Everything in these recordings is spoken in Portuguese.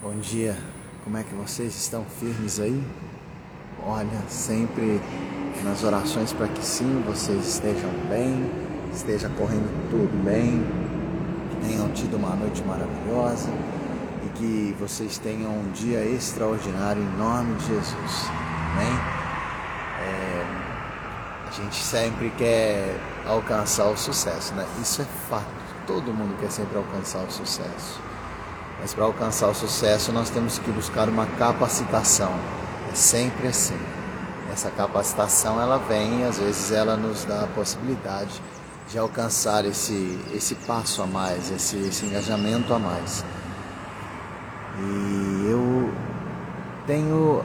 Bom dia, como é que vocês estão firmes aí? Olha, sempre nas orações para que sim, vocês estejam bem, esteja correndo tudo bem, tenham tido uma noite maravilhosa e que vocês tenham um dia extraordinário em nome de Jesus. Amém? É, a gente sempre quer alcançar o sucesso, né? Isso é fato. Todo mundo quer sempre alcançar o sucesso. Mas para alcançar o sucesso, nós temos que buscar uma capacitação. É sempre assim. Essa capacitação ela vem às vezes ela nos dá a possibilidade de alcançar esse, esse passo a mais, esse, esse engajamento a mais. E eu tenho,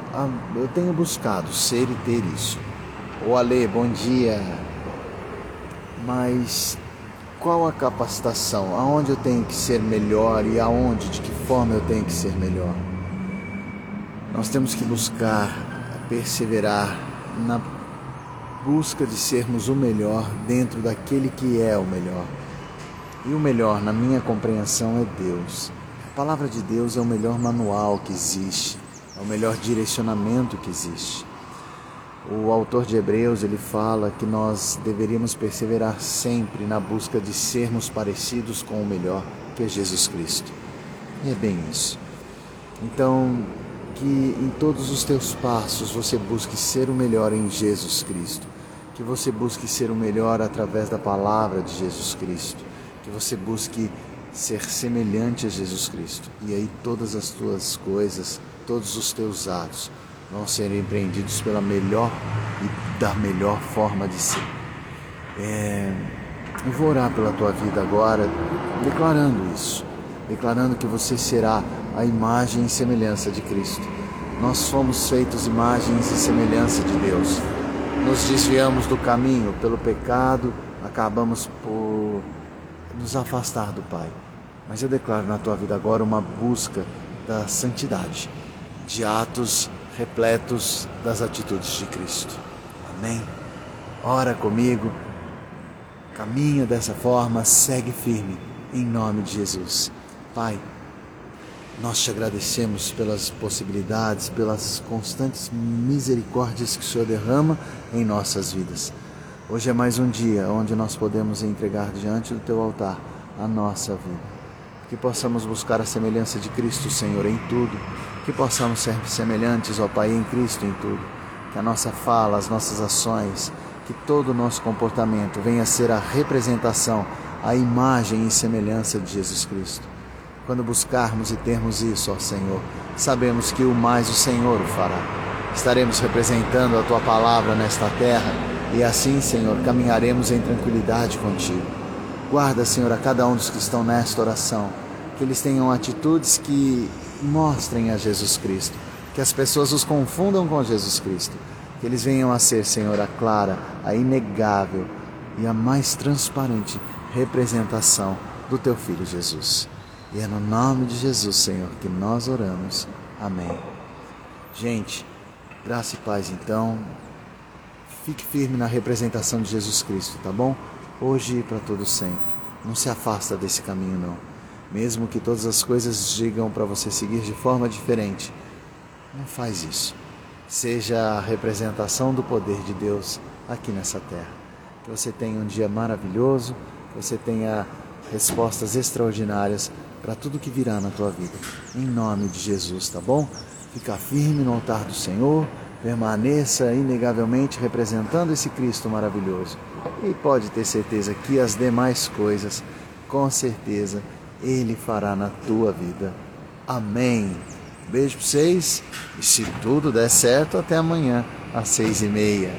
eu tenho buscado ser e ter isso. O Ale, bom dia. Mas qual a capacitação, aonde eu tenho que ser melhor e aonde, de que forma eu tenho que ser melhor. Nós temos que buscar perseverar na busca de sermos o melhor dentro daquele que é o melhor. E o melhor, na minha compreensão, é Deus. A palavra de Deus é o melhor manual que existe, é o melhor direcionamento que existe. O autor de Hebreus ele fala que nós deveríamos perseverar sempre na busca de sermos parecidos com o melhor, que é Jesus Cristo. E é bem isso. Então, que em todos os teus passos você busque ser o melhor em Jesus Cristo. Que você busque ser o melhor através da palavra de Jesus Cristo. Que você busque ser semelhante a Jesus Cristo. E aí todas as tuas coisas, todos os teus atos vão ser empreendidos pela melhor e da melhor forma de ser. É, eu vou orar pela tua vida agora, declarando isso, declarando que você será a imagem e semelhança de Cristo. Nós somos feitos imagens e semelhança de Deus. Nos desviamos do caminho pelo pecado, acabamos por nos afastar do Pai. Mas eu declaro na tua vida agora uma busca da santidade, de atos repletos das atitudes de Cristo. Amém? Ora comigo, caminha dessa forma, segue firme, em nome de Jesus. Pai, nós te agradecemos pelas possibilidades, pelas constantes misericórdias que o Senhor derrama em nossas vidas. Hoje é mais um dia onde nós podemos entregar diante do teu altar a nossa vida. Que possamos buscar a semelhança de Cristo, Senhor, em tudo que possamos ser semelhantes ao Pai em Cristo em tudo, que a nossa fala, as nossas ações, que todo o nosso comportamento venha a ser a representação, a imagem e semelhança de Jesus Cristo. Quando buscarmos e termos isso, ó Senhor, sabemos que o mais o Senhor o fará. Estaremos representando a tua palavra nesta terra e assim, Senhor, caminharemos em tranquilidade contigo. Guarda, Senhor, a cada um dos que estão nesta oração, que eles tenham atitudes que mostrem a Jesus Cristo, que as pessoas os confundam com Jesus Cristo, que eles venham a ser, Senhor, a clara, a inegável e a mais transparente representação do teu filho Jesus. E é no nome de Jesus, Senhor, que nós oramos. Amém. Gente, graça e paz então. Fique firme na representação de Jesus Cristo, tá bom? Hoje e para todo sempre. Não se afasta desse caminho não mesmo que todas as coisas digam para você seguir de forma diferente. Não faz isso. Seja a representação do poder de Deus aqui nessa terra. Que você tenha um dia maravilhoso, que você tenha respostas extraordinárias para tudo que virá na tua vida. Em nome de Jesus, tá bom? Fica firme no altar do Senhor, permaneça inegavelmente representando esse Cristo maravilhoso. E pode ter certeza que as demais coisas, com certeza, ele fará na tua vida. Amém. Beijo para vocês e se tudo der certo, até amanhã às seis e meia.